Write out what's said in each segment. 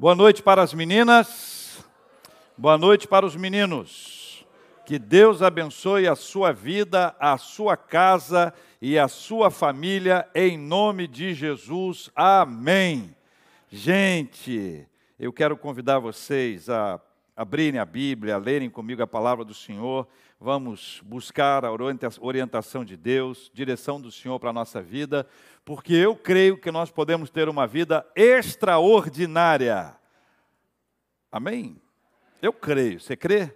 Boa noite para as meninas. Boa noite para os meninos. Que Deus abençoe a sua vida, a sua casa e a sua família, em nome de Jesus. Amém. Gente, eu quero convidar vocês a abrirem a Bíblia, a lerem comigo a palavra do Senhor. Vamos buscar a orientação de Deus, direção do Senhor para a nossa vida porque eu creio que nós podemos ter uma vida extraordinária. Amém? Eu creio. Você crê?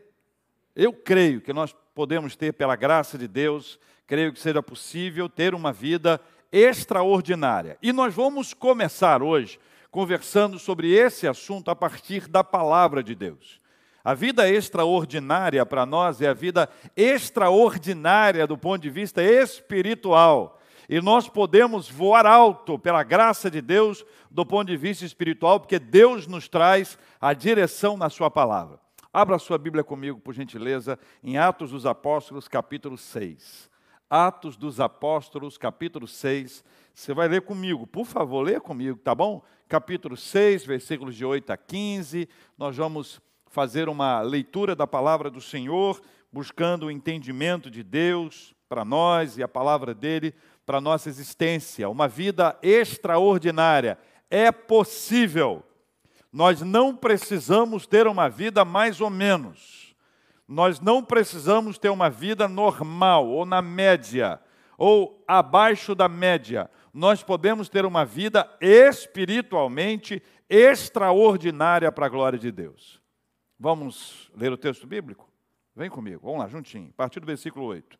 Eu creio que nós podemos ter, pela graça de Deus, creio que seja possível ter uma vida extraordinária. E nós vamos começar hoje conversando sobre esse assunto a partir da palavra de Deus. A vida extraordinária para nós é a vida extraordinária do ponto de vista espiritual e nós podemos voar alto pela graça de Deus do ponto de vista espiritual, porque Deus nos traz a direção na Sua palavra. Abra sua Bíblia comigo, por gentileza, em Atos dos Apóstolos, capítulo 6. Atos dos Apóstolos, capítulo 6. Você vai ler comigo, por favor, lê comigo, tá bom? Capítulo 6, versículos de 8 a 15. Nós vamos fazer uma leitura da palavra do Senhor, buscando o entendimento de Deus para nós e a palavra dele para nossa existência, uma vida extraordinária. É possível. Nós não precisamos ter uma vida mais ou menos. Nós não precisamos ter uma vida normal ou na média ou abaixo da média. Nós podemos ter uma vida espiritualmente extraordinária para a glória de Deus. Vamos ler o texto bíblico? Vem comigo, vamos lá, juntinho, a partir do versículo 8.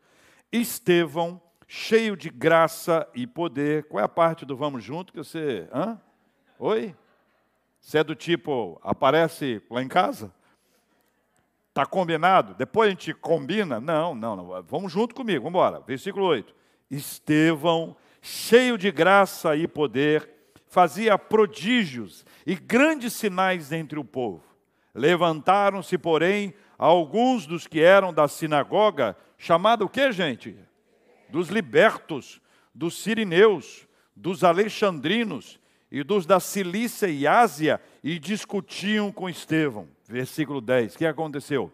Estevão cheio de graça e poder. Qual é a parte do vamos junto que você. Hã? Oi? Você é do tipo, aparece lá em casa? Está combinado? Depois a gente combina? Não, não, não. Vamos junto comigo, vamos embora. Versículo 8. Estevão, cheio de graça e poder, fazia prodígios e grandes sinais entre o povo. Levantaram-se, porém, alguns dos que eram da sinagoga, chamada o que, gente? dos libertos, dos sirineus, dos alexandrinos e dos da Cilícia e Ásia e discutiam com Estevão. Versículo 10. O que aconteceu?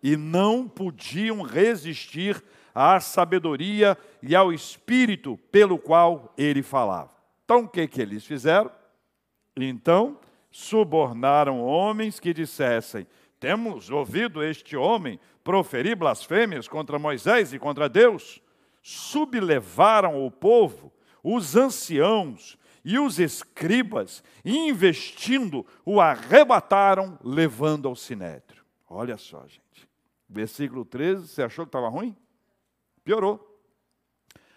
E não podiam resistir à sabedoria e ao espírito pelo qual ele falava. Então o que, que eles fizeram? Então subornaram homens que dissessem: Temos ouvido este homem proferir blasfêmias contra Moisés e contra Deus sublevaram o povo, os anciãos e os escribas, e investindo, o arrebataram, levando ao sinédrio. Olha só, gente. Versículo 13, você achou que estava ruim? Piorou.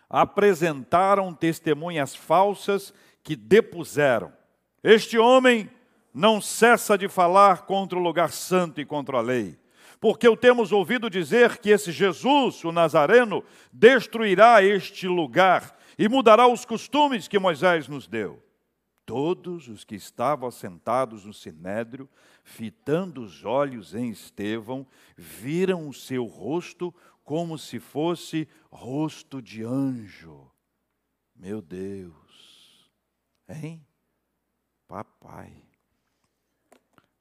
Apresentaram testemunhas falsas que depuseram. Este homem não cessa de falar contra o lugar santo e contra a lei porque o temos ouvido dizer que esse Jesus, o Nazareno, destruirá este lugar e mudará os costumes que Moisés nos deu. Todos os que estavam sentados no sinédrio, fitando os olhos em Estevão, viram o seu rosto como se fosse rosto de anjo. Meu Deus, hein? Papai.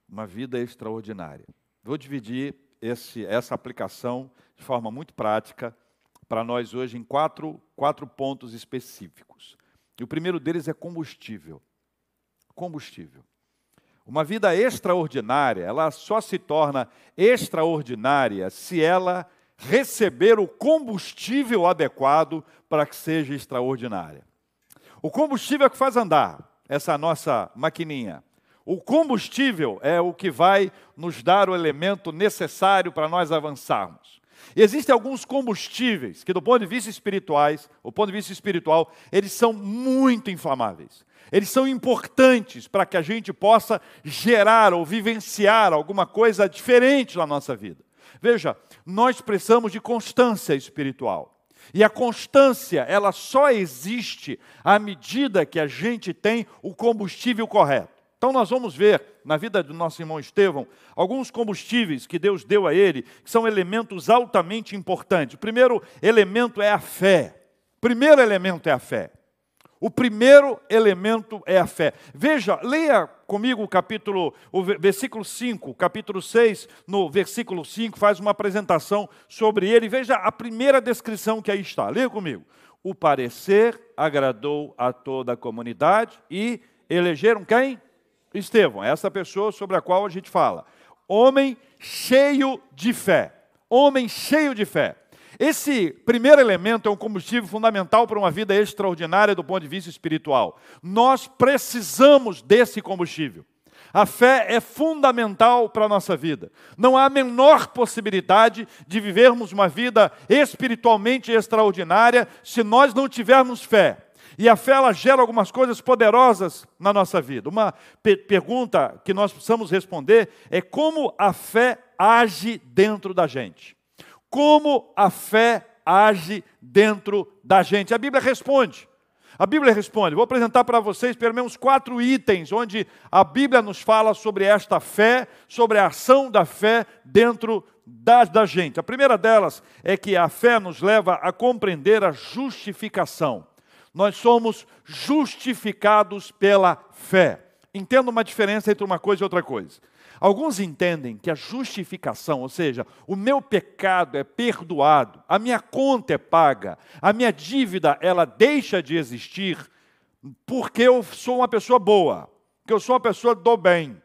Uma vida extraordinária. Vou dividir esse, essa aplicação de forma muito prática para nós hoje em quatro, quatro pontos específicos. E o primeiro deles é combustível. Combustível. Uma vida extraordinária, ela só se torna extraordinária se ela receber o combustível adequado para que seja extraordinária. O combustível é que faz andar essa nossa maquininha. O combustível é o que vai nos dar o elemento necessário para nós avançarmos. Existem alguns combustíveis que, do ponto de vista espirituais, o ponto de vista espiritual, eles são muito inflamáveis. Eles são importantes para que a gente possa gerar ou vivenciar alguma coisa diferente na nossa vida. Veja, nós precisamos de constância espiritual. E a constância, ela só existe à medida que a gente tem o combustível correto. Então, nós vamos ver na vida do nosso irmão Estevão alguns combustíveis que Deus deu a ele, que são elementos altamente importantes. O primeiro elemento é a fé. O primeiro elemento é a fé. O primeiro elemento é a fé. Veja, leia comigo o capítulo, o versículo 5, capítulo 6, no versículo 5, faz uma apresentação sobre ele. Veja a primeira descrição que aí está. Leia comigo. O parecer agradou a toda a comunidade e elegeram quem? Estevão, essa pessoa sobre a qual a gente fala. Homem cheio de fé. Homem cheio de fé. Esse primeiro elemento é um combustível fundamental para uma vida extraordinária do ponto de vista espiritual. Nós precisamos desse combustível. A fé é fundamental para a nossa vida. Não há a menor possibilidade de vivermos uma vida espiritualmente extraordinária se nós não tivermos fé. E a fé ela gera algumas coisas poderosas na nossa vida. Uma pe pergunta que nós precisamos responder é como a fé age dentro da gente como a fé age dentro da gente. A Bíblia responde. A Bíblia responde. Vou apresentar para vocês pelo menos quatro itens onde a Bíblia nos fala sobre esta fé, sobre a ação da fé dentro da, da gente. A primeira delas é que a fé nos leva a compreender a justificação. Nós somos justificados pela fé. Entenda uma diferença entre uma coisa e outra coisa. Alguns entendem que a justificação, ou seja, o meu pecado é perdoado, a minha conta é paga, a minha dívida ela deixa de existir porque eu sou uma pessoa boa, que eu sou uma pessoa do bem.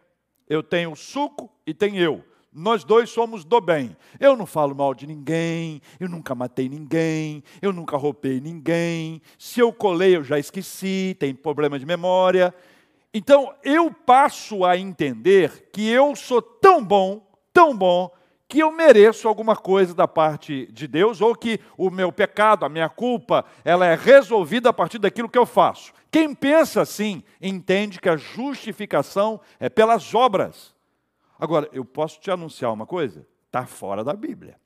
Eu tenho suco e tem eu. Nós dois somos do bem. Eu não falo mal de ninguém, eu nunca matei ninguém, eu nunca roubei ninguém. Se eu colei, eu já esqueci, tem problema de memória. Então eu passo a entender que eu sou tão bom, tão bom, que eu mereço alguma coisa da parte de Deus, ou que o meu pecado, a minha culpa, ela é resolvida a partir daquilo que eu faço. Quem pensa assim, entende que a justificação é pelas obras. Agora, eu posso te anunciar uma coisa? Está fora da Bíblia.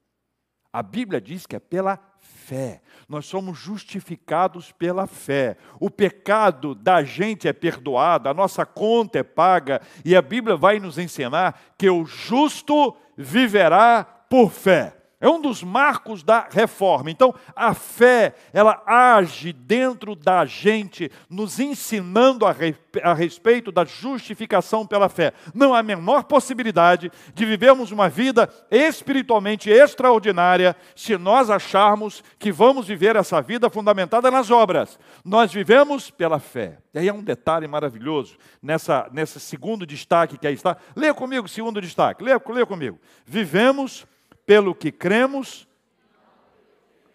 A Bíblia diz que é pela fé. Nós somos justificados pela fé. O pecado da gente é perdoado, a nossa conta é paga, e a Bíblia vai nos ensinar que o justo viverá por fé. É um dos marcos da reforma. Então, a fé, ela age dentro da gente, nos ensinando a, re, a, respeito da justificação pela fé. Não há a menor possibilidade de vivermos uma vida espiritualmente extraordinária se nós acharmos que vamos viver essa vida fundamentada nas obras. Nós vivemos pela fé. E aí é um detalhe maravilhoso nessa, nesse segundo destaque que aí está. Leia comigo o segundo destaque. Leia, leia comigo. Vivemos pelo que cremos.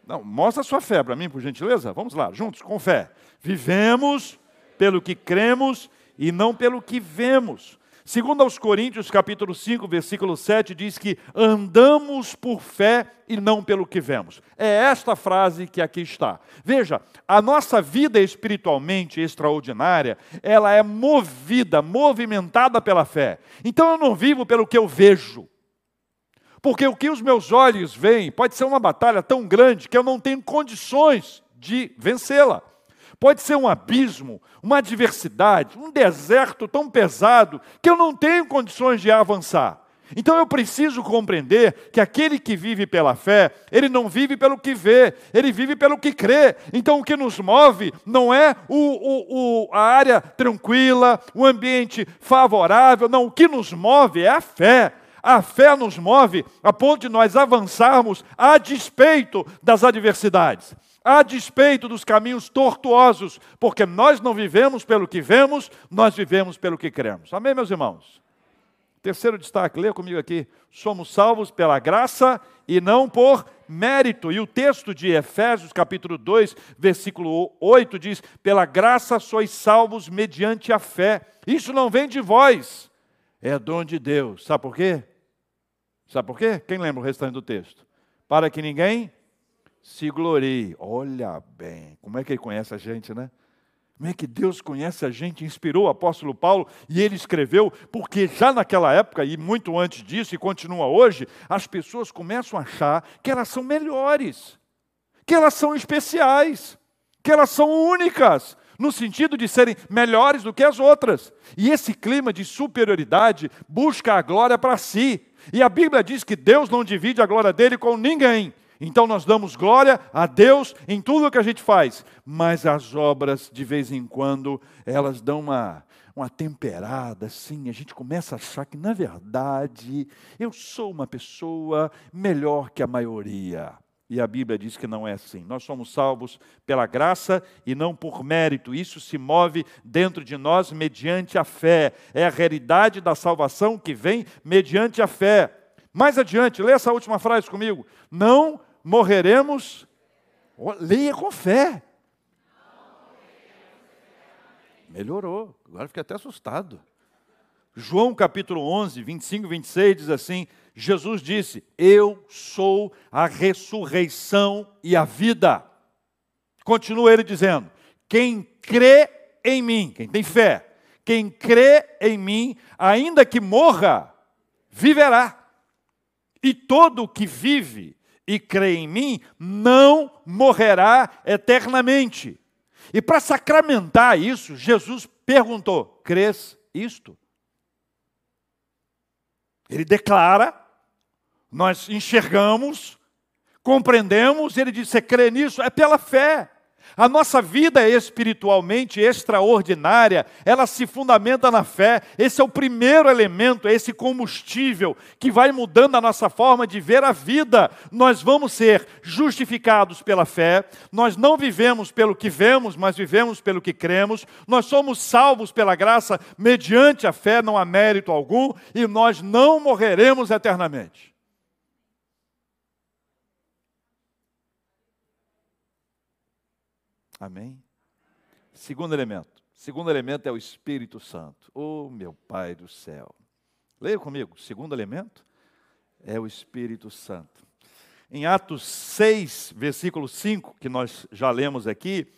Não, mostra a sua fé para mim, por gentileza. Vamos lá, juntos, com fé. Vivemos pelo que cremos e não pelo que vemos. Segundo aos Coríntios, capítulo 5, versículo 7, diz que andamos por fé e não pelo que vemos. É esta frase que aqui está. Veja, a nossa vida espiritualmente extraordinária, ela é movida, movimentada pela fé. Então eu não vivo pelo que eu vejo. Porque o que os meus olhos veem pode ser uma batalha tão grande que eu não tenho condições de vencê-la. Pode ser um abismo, uma adversidade, um deserto tão pesado que eu não tenho condições de avançar. Então eu preciso compreender que aquele que vive pela fé, ele não vive pelo que vê, ele vive pelo que crê. Então o que nos move não é o, o, o, a área tranquila, o ambiente favorável, não, o que nos move é a fé. A fé nos move a ponto de nós avançarmos a despeito das adversidades, a despeito dos caminhos tortuosos, porque nós não vivemos pelo que vemos, nós vivemos pelo que cremos. Amém, meus irmãos? Terceiro destaque, leia comigo aqui. Somos salvos pela graça e não por mérito. E o texto de Efésios, capítulo 2, versículo 8 diz: Pela graça sois salvos mediante a fé. Isso não vem de vós, é dom de Deus. Sabe por quê? Sabe por quê? Quem lembra o restante do texto? Para que ninguém se glorie. Olha bem, como é que ele conhece a gente, né? Como é que Deus conhece a gente, inspirou o apóstolo Paulo e ele escreveu, porque já naquela época e muito antes disso e continua hoje, as pessoas começam a achar que elas são melhores, que elas são especiais, que elas são únicas, no sentido de serem melhores do que as outras. E esse clima de superioridade busca a glória para si. E a Bíblia diz que Deus não divide a glória dele com ninguém. Então nós damos glória a Deus em tudo o que a gente faz, mas as obras, de vez em quando, elas dão uma, uma temperada, assim, a gente começa a achar que, na verdade, eu sou uma pessoa melhor que a maioria. E a Bíblia diz que não é assim. Nós somos salvos pela graça e não por mérito. Isso se move dentro de nós mediante a fé. É a realidade da salvação que vem mediante a fé. Mais adiante, lê essa última frase comigo. Não morreremos. Leia com fé. Melhorou. Agora fiquei até assustado. João capítulo 11, 25 e 26 diz assim: Jesus disse: Eu sou a ressurreição e a vida. Continua ele dizendo: Quem crê em mim, quem tem fé, quem crê em mim, ainda que morra, viverá. E todo que vive e crê em mim não morrerá eternamente. E para sacramentar isso, Jesus perguntou: Crês isto? Ele declara nós enxergamos, compreendemos, ele diz: você crê nisso? É pela fé. A nossa vida espiritualmente extraordinária, ela se fundamenta na fé. Esse é o primeiro elemento, é esse combustível que vai mudando a nossa forma de ver a vida. Nós vamos ser justificados pela fé. Nós não vivemos pelo que vemos, mas vivemos pelo que cremos. Nós somos salvos pela graça mediante a fé, não há mérito algum, e nós não morreremos eternamente. Amém? Segundo elemento. Segundo elemento é o Espírito Santo. Oh, meu Pai do céu. Leia comigo. Segundo elemento é o Espírito Santo. Em Atos 6, versículo 5, que nós já lemos aqui,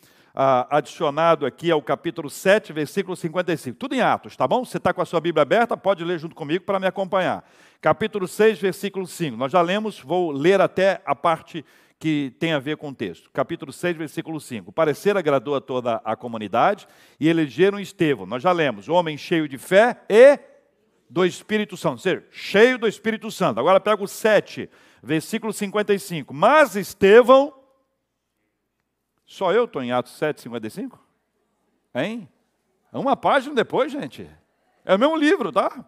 adicionado aqui ao capítulo 7, versículo 55. Tudo em Atos, tá bom? Você está com a sua Bíblia aberta, pode ler junto comigo para me acompanhar. Capítulo 6, versículo 5. Nós já lemos, vou ler até a parte que tem a ver com o texto. Capítulo 6, versículo 5. O parecer agradou a toda a comunidade e elegeram Estevão. Nós já lemos, homem cheio de fé e do Espírito Santo. Ou seja, cheio do Espírito Santo. Agora pega o 7, versículo 55. Mas Estevão, só eu estou em Atos 7, 55? Hein? É uma página depois, gente. É o mesmo livro, tá?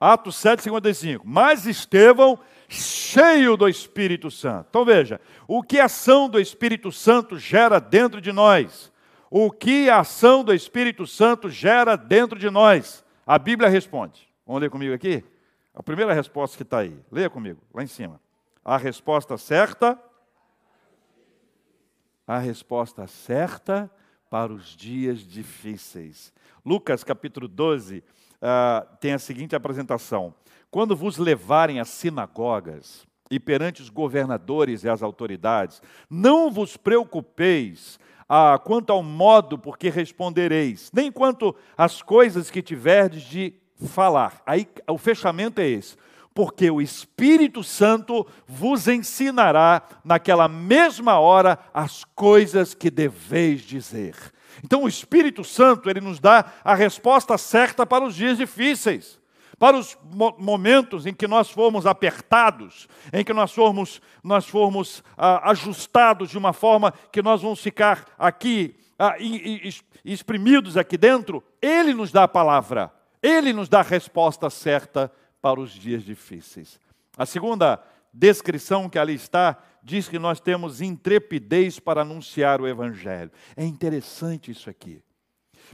Atos 7, 55. Mas Estevão cheio do Espírito Santo. Então veja, o que a ação do Espírito Santo gera dentro de nós? O que a ação do Espírito Santo gera dentro de nós? A Bíblia responde. Vamos ler comigo aqui? A primeira resposta que está aí. Leia comigo, lá em cima. A resposta certa. A resposta certa para os dias difíceis. Lucas capítulo 12 uh, tem a seguinte apresentação. Quando vos levarem às sinagogas e perante os governadores e as autoridades, não vos preocupeis ah, quanto ao modo por que respondereis, nem quanto às coisas que tiverdes de falar. Aí o fechamento é esse. Porque o Espírito Santo vos ensinará naquela mesma hora as coisas que deveis dizer. Então o Espírito Santo, ele nos dá a resposta certa para os dias difíceis para os momentos em que nós formos apertados, em que nós formos, nós formos ah, ajustados de uma forma que nós vamos ficar aqui ah, e, e, exprimidos aqui dentro, Ele nos dá a palavra, Ele nos dá a resposta certa para os dias difíceis. A segunda descrição que ali está diz que nós temos intrepidez para anunciar o Evangelho. É interessante isso aqui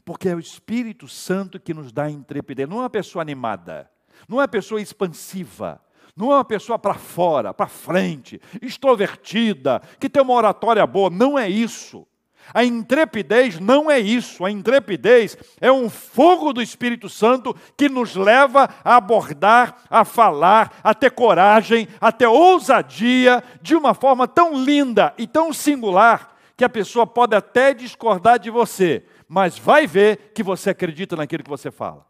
porque é o Espírito Santo que nos dá intrepidez. Não é uma pessoa animada, não é uma pessoa expansiva, não é uma pessoa para fora, para frente, extrovertida, que tem uma oratória boa. Não é isso. A intrepidez não é isso. A intrepidez é um fogo do Espírito Santo que nos leva a abordar, a falar, a ter coragem, a ter ousadia de uma forma tão linda e tão singular que a pessoa pode até discordar de você, mas vai ver que você acredita naquilo que você fala.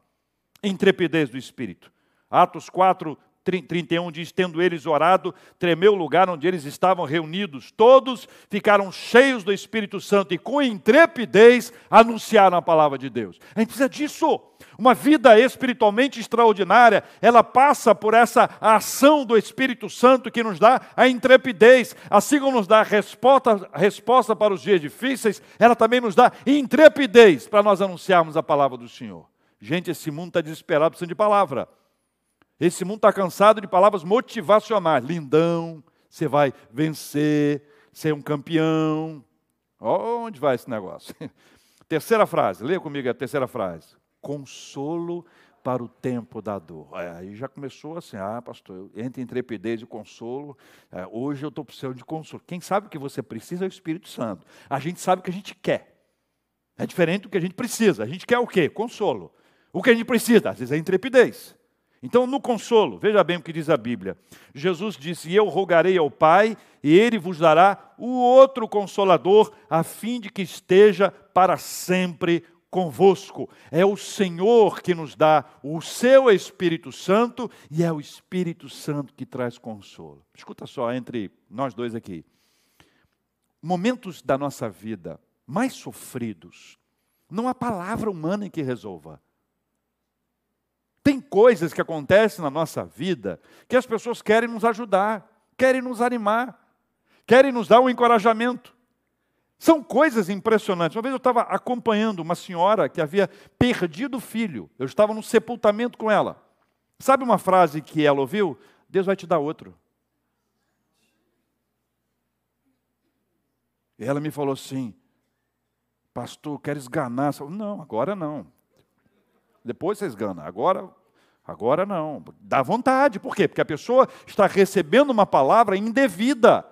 Intrepidez do Espírito. Atos 4, 31 diz: Tendo eles orado, tremeu o lugar onde eles estavam reunidos. Todos ficaram cheios do Espírito Santo e com intrepidez anunciaram a palavra de Deus. A gente precisa disso. Uma vida espiritualmente extraordinária, ela passa por essa ação do Espírito Santo que nos dá a intrepidez. Assim como nos dá a resposta, resposta para os dias difíceis, ela também nos dá intrepidez para nós anunciarmos a palavra do Senhor. Gente, esse mundo está desesperado, precisando de palavra. Esse mundo está cansado de palavras motivacionais. Lindão, você vai vencer, você é um campeão. Onde vai esse negócio? Terceira frase, leia comigo a terceira frase consolo para o tempo da dor. É, aí já começou assim, ah, pastor, entre intrepidez e consolo, é, hoje eu estou precisando de consolo. Quem sabe o que você precisa é o Espírito Santo. A gente sabe o que a gente quer. É diferente do que a gente precisa. A gente quer o quê? Consolo. O que a gente precisa, às vezes, é intrepidez. Então, no consolo, veja bem o que diz a Bíblia. Jesus disse: eu rogarei ao Pai, e ele vos dará o outro consolador, a fim de que esteja para sempre convosco. É o Senhor que nos dá o seu Espírito Santo e é o Espírito Santo que traz consolo. Escuta só, entre nós dois aqui. Momentos da nossa vida mais sofridos, não há palavra humana que resolva. Tem coisas que acontecem na nossa vida que as pessoas querem nos ajudar, querem nos animar, querem nos dar um encorajamento. São coisas impressionantes. Uma vez eu estava acompanhando uma senhora que havia perdido o filho. Eu estava no sepultamento com ela. Sabe uma frase que ela ouviu? Deus vai te dar outro. E ela me falou assim: Pastor, quer esganar? Não, agora não. Depois você esgana. Agora, agora não. Dá vontade. Por quê? Porque a pessoa está recebendo uma palavra indevida.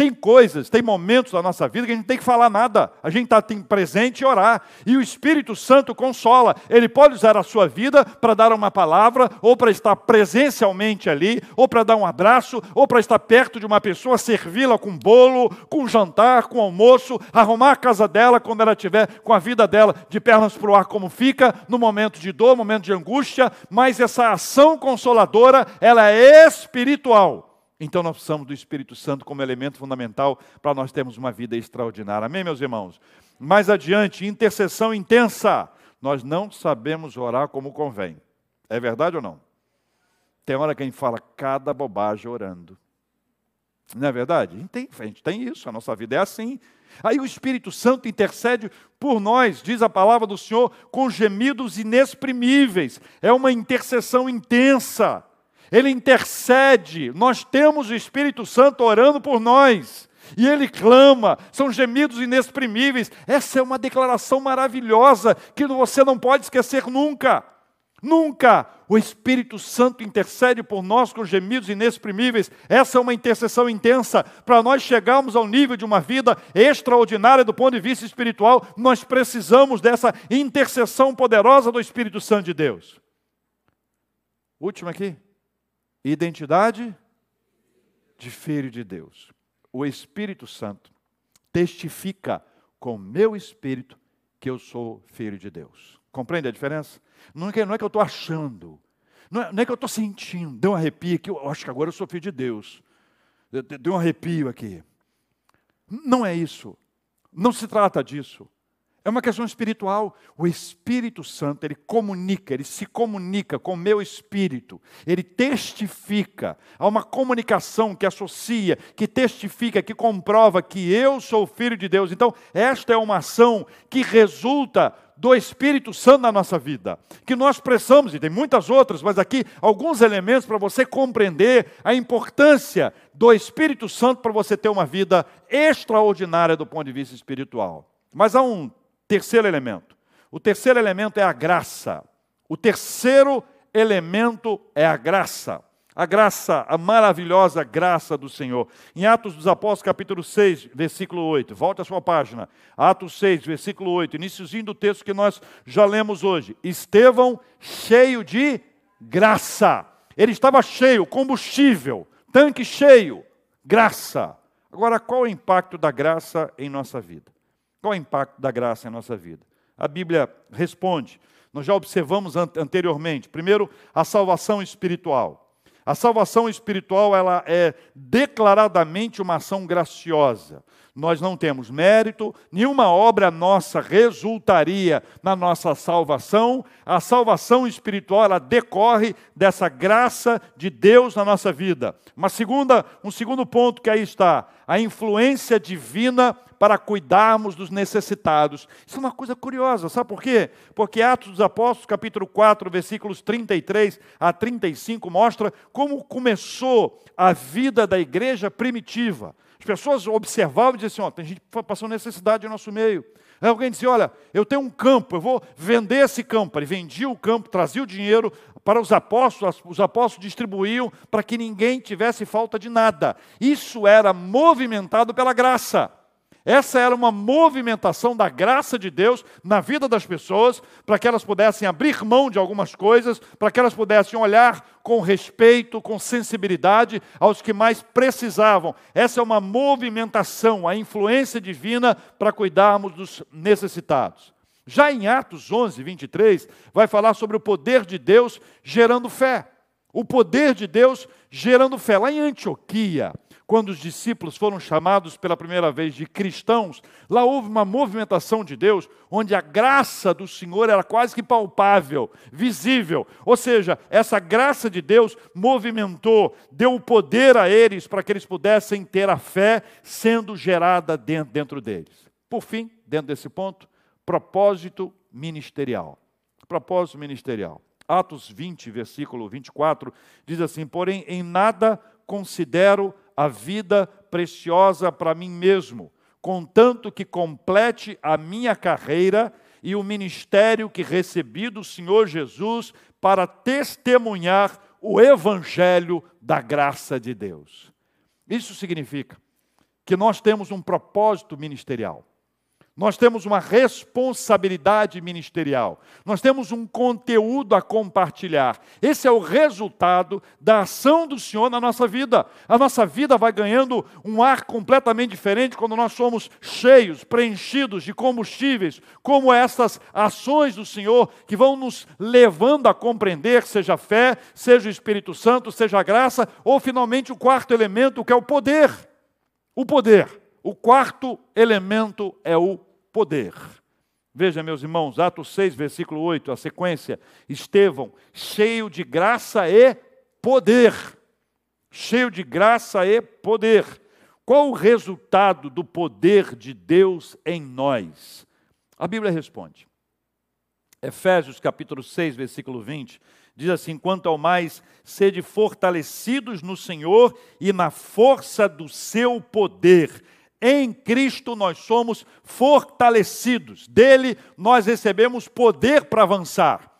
Tem coisas, tem momentos da nossa vida que a gente não tem que falar nada. A gente está presente e orar. E o Espírito Santo consola. Ele pode usar a sua vida para dar uma palavra, ou para estar presencialmente ali, ou para dar um abraço, ou para estar perto de uma pessoa, servi-la com bolo, com jantar, com almoço, arrumar a casa dela quando ela estiver com a vida dela de pernas para o ar, como fica, no momento de dor, momento de angústia. Mas essa ação consoladora, ela é espiritual. Então nós precisamos do Espírito Santo como elemento fundamental para nós termos uma vida extraordinária. Amém, meus irmãos? Mais adiante, intercessão intensa. Nós não sabemos orar como convém. É verdade ou não? Tem hora que a gente fala cada bobagem orando. Não é verdade? A gente tem, a gente tem isso, a nossa vida é assim. Aí o Espírito Santo intercede por nós, diz a palavra do Senhor, com gemidos inexprimíveis. É uma intercessão intensa ele intercede, nós temos o Espírito Santo orando por nós. E ele clama, são gemidos inexprimíveis. Essa é uma declaração maravilhosa que você não pode esquecer nunca. Nunca o Espírito Santo intercede por nós com gemidos inexprimíveis. Essa é uma intercessão intensa. Para nós chegarmos ao nível de uma vida extraordinária do ponto de vista espiritual, nós precisamos dessa intercessão poderosa do Espírito Santo de Deus. Último aqui. Identidade de filho de Deus. O Espírito Santo testifica com meu espírito que eu sou filho de Deus. Compreende a diferença? Não é que, não é que eu estou achando, não é, não é, que eu estou sentindo, deu um arrepio aqui, eu acho que agora eu sou filho de Deus. Deu um arrepio aqui. Não é isso. Não se trata disso. É uma questão espiritual. O Espírito Santo, ele comunica, ele se comunica com o meu espírito. Ele testifica. Há uma comunicação que associa, que testifica, que comprova que eu sou filho de Deus. Então, esta é uma ação que resulta do Espírito Santo na nossa vida, que nós precisamos, e tem muitas outras, mas aqui alguns elementos para você compreender a importância do Espírito Santo para você ter uma vida extraordinária do ponto de vista espiritual. Mas há um Terceiro elemento. O terceiro elemento é a graça. O terceiro elemento é a graça. A graça, a maravilhosa graça do Senhor. Em Atos dos Apóstolos, capítulo 6, versículo 8. Volte a sua página. Atos 6, versículo 8. Iníciozinho do texto que nós já lemos hoje. Estevão cheio de graça. Ele estava cheio, combustível, tanque cheio, graça. Agora, qual é o impacto da graça em nossa vida? Qual é o impacto da graça em nossa vida? A Bíblia responde. Nós já observamos anteriormente. Primeiro, a salvação espiritual. A salvação espiritual ela é declaradamente uma ação graciosa. Nós não temos mérito, nenhuma obra nossa resultaria na nossa salvação. A salvação espiritual ela decorre dessa graça de Deus na nossa vida. Uma segunda, um segundo ponto que aí está, a influência divina para cuidarmos dos necessitados. Isso é uma coisa curiosa, sabe por quê? Porque Atos dos Apóstolos, capítulo 4, versículos 33 a 35, mostra como começou a vida da igreja primitiva. As pessoas observavam e diziam assim: ó, tem gente passando necessidade no nosso meio. Aí alguém dizia: olha, eu tenho um campo, eu vou vender esse campo. Ele vendia o campo, trazia o dinheiro para os apóstolos, os apóstolos distribuíam para que ninguém tivesse falta de nada. Isso era movimentado pela graça. Essa era uma movimentação da graça de Deus na vida das pessoas, para que elas pudessem abrir mão de algumas coisas, para que elas pudessem olhar com respeito, com sensibilidade aos que mais precisavam. Essa é uma movimentação, a influência divina para cuidarmos dos necessitados. Já em Atos 11, 23, vai falar sobre o poder de Deus gerando fé. O poder de Deus gerando fé. Lá em Antioquia, quando os discípulos foram chamados pela primeira vez de cristãos, lá houve uma movimentação de Deus, onde a graça do Senhor era quase que palpável, visível. Ou seja, essa graça de Deus movimentou, deu o poder a eles para que eles pudessem ter a fé sendo gerada dentro, dentro deles. Por fim, dentro desse ponto, propósito ministerial. Propósito ministerial. Atos 20, versículo 24, diz assim: Porém, em nada considero a vida preciosa para mim mesmo, contanto que complete a minha carreira e o ministério que recebi do Senhor Jesus para testemunhar o evangelho da graça de Deus. Isso significa que nós temos um propósito ministerial. Nós temos uma responsabilidade ministerial. Nós temos um conteúdo a compartilhar. Esse é o resultado da ação do Senhor na nossa vida. A nossa vida vai ganhando um ar completamente diferente quando nós somos cheios, preenchidos de combustíveis, como essas ações do Senhor que vão nos levando a compreender, seja a fé, seja o Espírito Santo, seja a graça, ou finalmente o quarto elemento, que é o poder. O poder. O quarto elemento é o poder. Veja, meus irmãos, Atos 6, versículo 8, a sequência. Estevão, cheio de graça e poder. Cheio de graça e poder. Qual o resultado do poder de Deus em nós? A Bíblia responde. Efésios capítulo 6, versículo 20, diz assim: Quanto ao mais, sede fortalecidos no Senhor e na força do seu poder em Cristo nós somos fortalecidos, dele nós recebemos poder para avançar.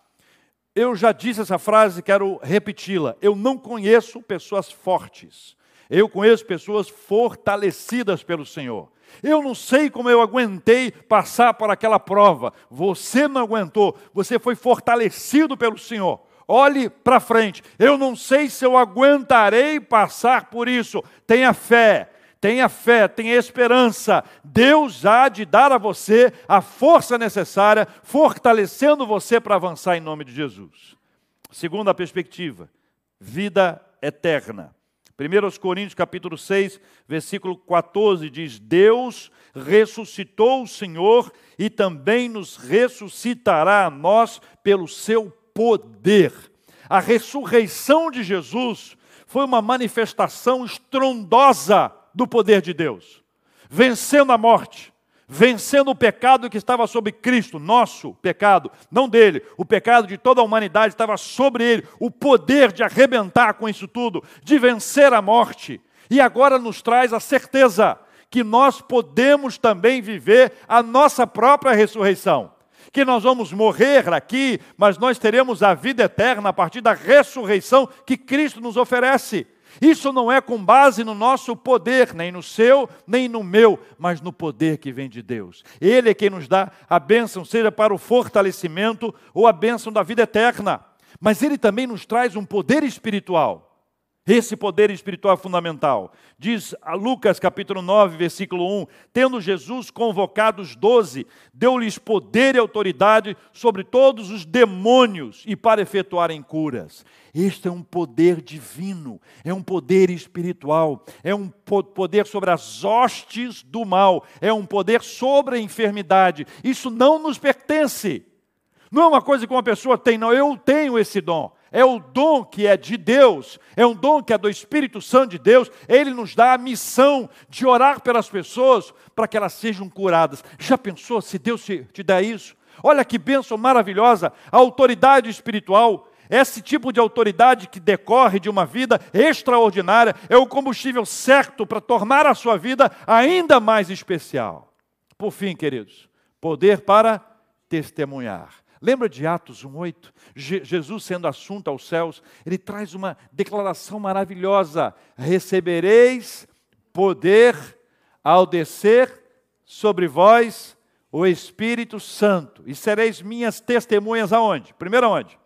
Eu já disse essa frase, quero repeti-la. Eu não conheço pessoas fortes, eu conheço pessoas fortalecidas pelo Senhor. Eu não sei como eu aguentei passar por aquela prova. Você não aguentou, você foi fortalecido pelo Senhor. Olhe para frente. Eu não sei se eu aguentarei passar por isso. Tenha fé tenha fé, tenha esperança. Deus há de dar a você a força necessária, fortalecendo você para avançar em nome de Jesus. Segunda perspectiva, vida eterna. 1 Coríntios capítulo 6, versículo 14 diz: Deus ressuscitou o Senhor e também nos ressuscitará a nós pelo seu poder. A ressurreição de Jesus foi uma manifestação estrondosa do poder de Deus, vencendo a morte, vencendo o pecado que estava sobre Cristo, nosso pecado, não dele, o pecado de toda a humanidade estava sobre ele, o poder de arrebentar com isso tudo, de vencer a morte, e agora nos traz a certeza que nós podemos também viver a nossa própria ressurreição. Que nós vamos morrer aqui, mas nós teremos a vida eterna a partir da ressurreição que Cristo nos oferece. Isso não é com base no nosso poder, nem no seu, nem no meu, mas no poder que vem de Deus. Ele é quem nos dá a bênção, seja para o fortalecimento ou a bênção da vida eterna. Mas ele também nos traz um poder espiritual. Esse poder espiritual é fundamental. Diz Lucas capítulo 9, versículo 1: Tendo Jesus convocado os doze, deu-lhes poder e autoridade sobre todos os demônios e para efetuarem curas. Este é um poder divino, é um poder espiritual, é um poder sobre as hostes do mal, é um poder sobre a enfermidade. Isso não nos pertence. Não é uma coisa que uma pessoa tem, não. Eu tenho esse dom. É o dom que é de Deus, é um dom que é do Espírito Santo de Deus. Ele nos dá a missão de orar pelas pessoas para que elas sejam curadas. Já pensou se Deus te, dá isso? Olha que bênção maravilhosa, a autoridade espiritual. Esse tipo de autoridade que decorre de uma vida extraordinária é o combustível certo para tornar a sua vida ainda mais especial. Por fim, queridos, poder para testemunhar. Lembra de Atos 1,8? Jesus sendo assunto aos céus, ele traz uma declaração maravilhosa: recebereis poder ao descer sobre vós o Espírito Santo, e sereis minhas testemunhas aonde? Primeiro aonde?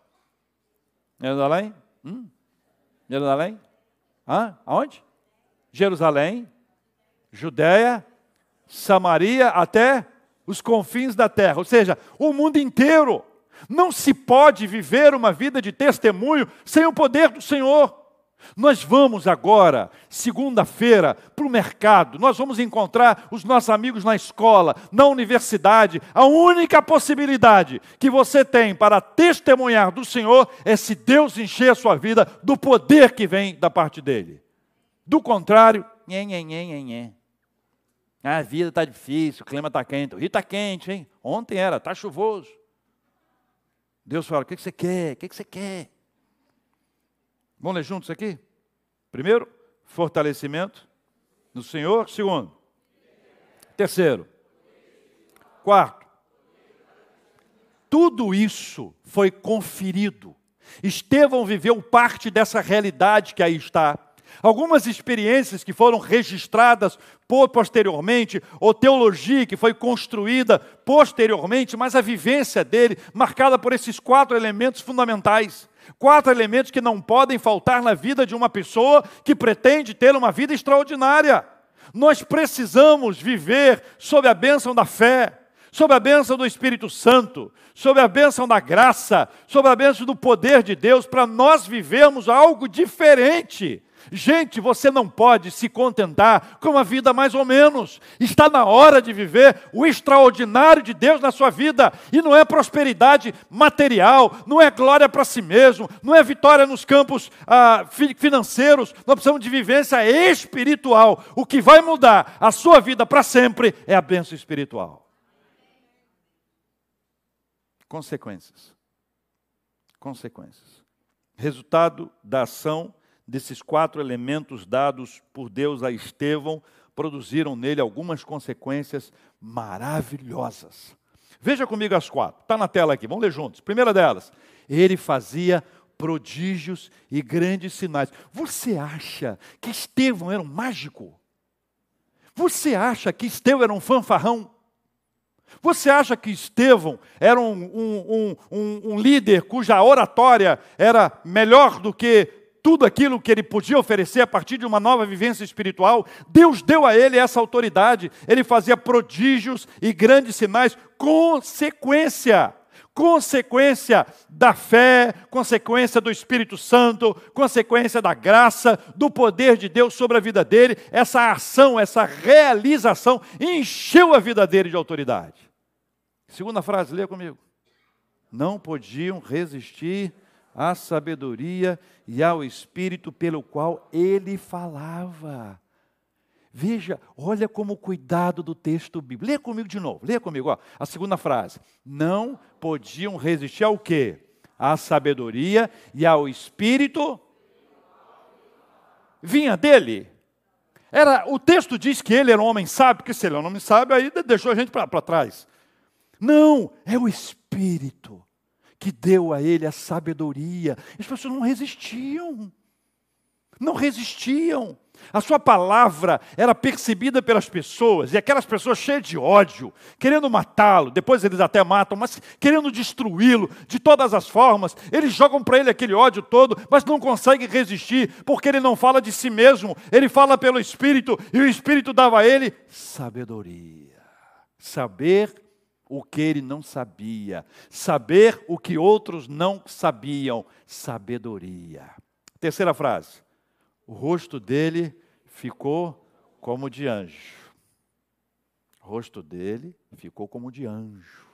Jerusalém? Hum? Jerusalém? Hã? Aonde? Jerusalém, Judéia, Samaria, até os confins da terra, ou seja, o mundo inteiro. Não se pode viver uma vida de testemunho sem o poder do Senhor. Nós vamos agora, segunda-feira, para o mercado, nós vamos encontrar os nossos amigos na escola, na universidade. A única possibilidade que você tem para testemunhar do Senhor é se Deus encher a sua vida do poder que vem da parte dele. Do contrário, nhê, nhê, nhê, nhê. Ah, a vida está difícil, o clima está quente. O rio está quente, hein? Ontem era, está chuvoso. Deus fala: o que você quer? O que você quer? Vamos ler juntos aqui? Primeiro, fortalecimento no Senhor. Segundo, terceiro, quarto, tudo isso foi conferido. Estevão viveu parte dessa realidade que aí está. Algumas experiências que foram registradas posteriormente, ou teologia que foi construída posteriormente, mas a vivência dele, marcada por esses quatro elementos fundamentais. Quatro elementos que não podem faltar na vida de uma pessoa que pretende ter uma vida extraordinária. Nós precisamos viver sob a bênção da fé, sob a bênção do Espírito Santo, sob a bênção da graça, sob a bênção do poder de Deus, para nós vivermos algo diferente Gente, você não pode se contentar com uma vida mais ou menos. Está na hora de viver o extraordinário de Deus na sua vida. E não é prosperidade material, não é glória para si mesmo, não é vitória nos campos ah, financeiros. Nós precisamos de vivência espiritual. O que vai mudar a sua vida para sempre é a bênção espiritual. Consequências. Consequências. Resultado da ação desses quatro elementos dados por Deus a Estevão produziram nele algumas consequências maravilhosas. Veja comigo as quatro. Está na tela aqui, vamos ler juntos. Primeira delas, ele fazia prodígios e grandes sinais. Você acha que Estevão era um mágico? Você acha que Estevão era um fanfarrão? Você acha que Estevão era um, um, um, um, líder cuja oratória era melhor do que tudo aquilo que ele podia oferecer a partir de uma nova vivência espiritual, Deus deu a ele essa autoridade. Ele fazia prodígios e grandes sinais, consequência consequência da fé, consequência do Espírito Santo, consequência da graça, do poder de Deus sobre a vida dele, essa ação, essa realização encheu a vida dele de autoridade. Segunda frase, leia comigo. Não podiam resistir à sabedoria e ao espírito pelo qual ele falava. Veja, olha como o cuidado do texto bíblico. Leia comigo de novo, leia comigo, ó, a segunda frase. Não podiam resistir ao quê? À sabedoria e ao espírito vinha dele. Era, o texto diz que ele era um homem sábio, porque se ele é um homem sábio, aí deixou a gente para trás. Não, é o espírito que deu a ele a sabedoria. As pessoas não resistiam. não resistiam. A sua palavra era percebida pelas pessoas, e aquelas pessoas cheias de ódio, querendo matá-lo, depois eles até matam, mas querendo destruí-lo de todas as formas. Eles jogam para ele aquele ódio todo, mas não conseguem resistir, porque ele não fala de si mesmo, ele fala pelo Espírito, e o Espírito dava a ele sabedoria. Saber o que ele não sabia, saber o que outros não sabiam, sabedoria. Terceira frase o rosto dele ficou como de anjo. O rosto dele ficou como de anjo.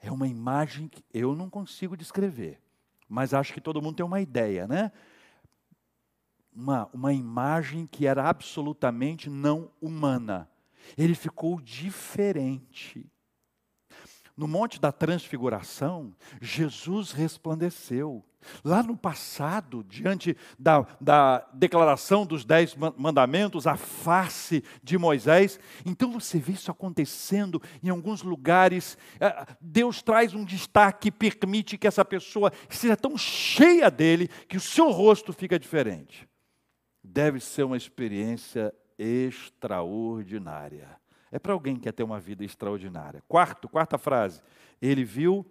É uma imagem que eu não consigo descrever, mas acho que todo mundo tem uma ideia, né? Uma, uma imagem que era absolutamente não humana. Ele ficou diferente. No Monte da Transfiguração, Jesus resplandeceu. Lá no passado, diante da, da declaração dos Dez Mandamentos, a face de Moisés, então você vê isso acontecendo em alguns lugares. É, Deus traz um destaque, permite que essa pessoa seja tão cheia dele que o seu rosto fica diferente. Deve ser uma experiência extraordinária. É para alguém que quer ter uma vida extraordinária. Quarto, quarta frase. Ele viu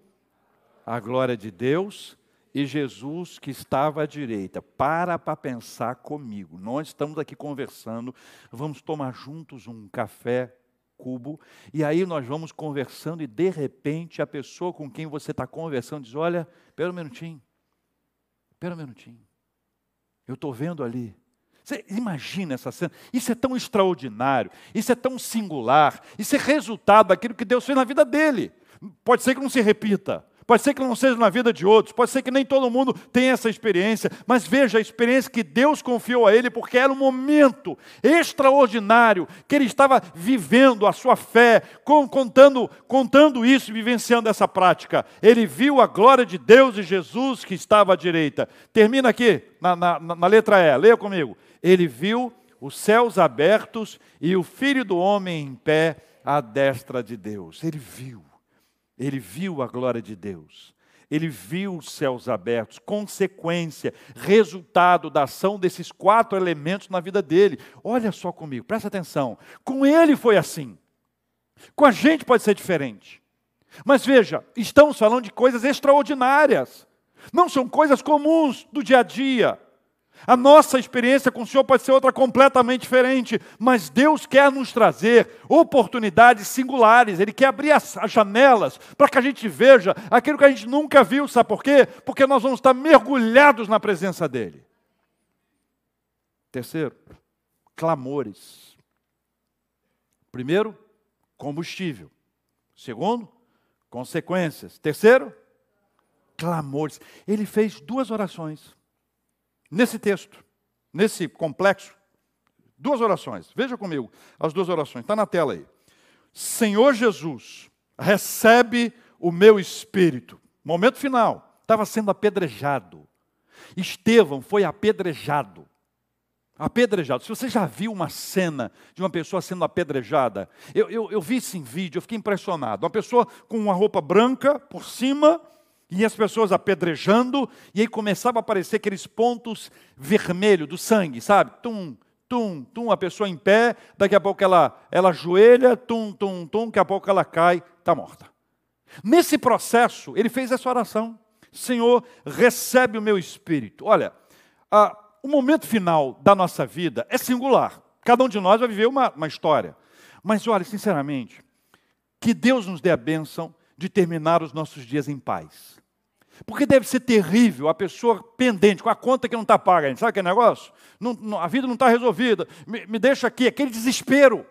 a glória de Deus e Jesus que estava à direita. Para para pensar comigo. Nós estamos aqui conversando, vamos tomar juntos um café cubo, e aí nós vamos conversando, e de repente a pessoa com quem você está conversando diz: Olha, espera um minutinho, espera um minutinho, eu estou vendo ali você imagina essa cena? Isso é tão extraordinário, isso é tão singular, isso é resultado daquilo que Deus fez na vida dele. Pode ser que não se repita, pode ser que não seja na vida de outros, pode ser que nem todo mundo tenha essa experiência, mas veja a experiência que Deus confiou a ele, porque era um momento extraordinário que ele estava vivendo a sua fé, contando, contando isso vivenciando essa prática. Ele viu a glória de Deus e Jesus que estava à direita. Termina aqui, na, na, na letra E, leia comigo ele viu os céus abertos e o filho do homem em pé à destra de Deus. Ele viu, ele viu a glória de Deus. Ele viu os céus abertos, consequência, resultado da ação desses quatro elementos na vida dele. Olha só comigo, presta atenção. Com ele foi assim. Com a gente pode ser diferente. Mas veja, estamos falando de coisas extraordinárias. Não são coisas comuns do dia a dia. A nossa experiência com o Senhor pode ser outra completamente diferente, mas Deus quer nos trazer oportunidades singulares, Ele quer abrir as, janelas para que a gente veja aquilo que a gente nunca viu, sabe por quê? Porque nós vamos estar mergulhados na presença dEle. Terceiro, clamores. Primeiro, combustível. Segundo, consequências. Terceiro, clamores. Ele fez duas orações. Nesse texto, nesse complexo, duas orações. Veja comigo as duas orações, está na tela aí. Senhor Jesus, recebe o meu espírito. Momento final, estava sendo apedrejado. Estevão foi apedrejado. Apedrejado. Se você já viu uma cena de uma pessoa sendo apedrejada, eu, eu, eu vi isso em vídeo, eu fiquei impressionado. Uma pessoa com uma roupa branca por cima e as pessoas apedrejando, e aí começava a aparecer aqueles pontos vermelhos do sangue, sabe? Tum, tum, tum, a pessoa em pé, daqui a pouco ela, ela ajoelha, tum, tum, tum, daqui a pouco ela cai, está morta. Nesse processo, ele fez essa oração: Senhor, recebe o meu espírito. Olha, a, o momento final da nossa vida é singular. Cada um de nós vai viver uma, uma história. Mas olha, sinceramente, que Deus nos dê a bênção de terminar os nossos dias em paz. Porque deve ser terrível a pessoa pendente, com a conta que não está paga. Sabe aquele negócio? Não, não, a vida não está resolvida. Me, me deixa aqui, aquele desespero.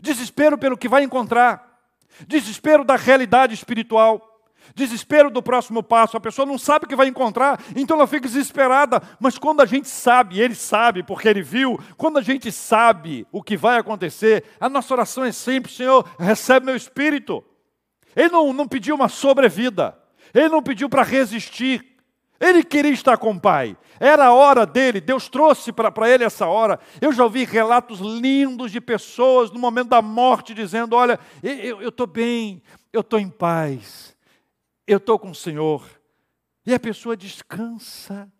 Desespero pelo que vai encontrar. Desespero da realidade espiritual. Desespero do próximo passo. A pessoa não sabe o que vai encontrar, então ela fica desesperada. Mas quando a gente sabe, ele sabe, porque ele viu, quando a gente sabe o que vai acontecer, a nossa oração é sempre: Senhor, recebe meu espírito. Ele não, não pediu uma sobrevida. Ele não pediu para resistir. Ele queria estar com o Pai. Era a hora dele, Deus trouxe para ele essa hora. Eu já ouvi relatos lindos de pessoas no momento da morte dizendo: Olha, eu estou bem, eu estou em paz, eu estou com o Senhor. E a pessoa descansa.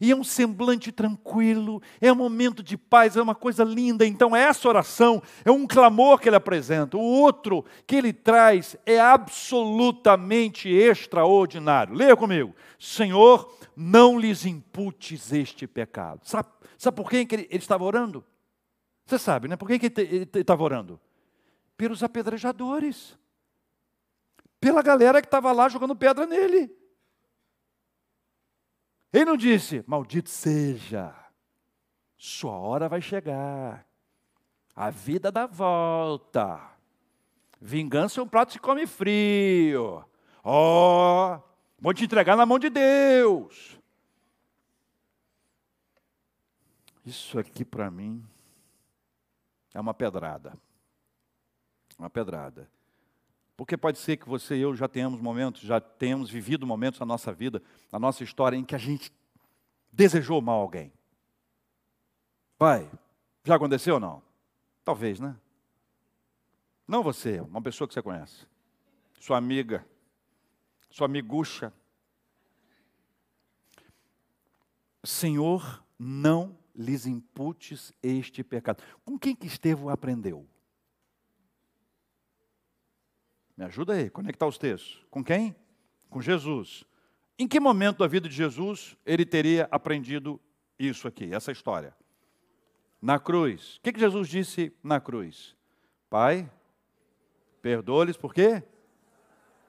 E é um semblante tranquilo, é um momento de paz, é uma coisa linda. Então, essa oração é um clamor que ele apresenta. O outro que ele traz é absolutamente extraordinário. Leia comigo: Senhor, não lhes imputes este pecado. Sabe, sabe por quem que ele, ele estava orando? Você sabe, né? Por que, que ele estava orando? Pelos apedrejadores, pela galera que estava lá jogando pedra nele. Ele não disse, maldito seja, sua hora vai chegar, a vida dá volta, vingança é um prato que se come frio, ó, oh, vou te entregar na mão de Deus. Isso aqui para mim é uma pedrada, uma pedrada. Porque pode ser que você e eu já tenhamos momentos, já tenhamos vivido momentos na nossa vida, na nossa história, em que a gente desejou mal alguém. Pai, já aconteceu ou não? Talvez, né? Não você, uma pessoa que você conhece. Sua amiga, sua amigucha. Senhor, não lhes imputes este pecado. Com quem que Estevão aprendeu? Me ajuda aí, conectar os textos. Com quem? Com Jesus. Em que momento da vida de Jesus ele teria aprendido isso aqui, essa história? Na cruz. O que, que Jesus disse na cruz? Pai, perdoa-lhes por quê?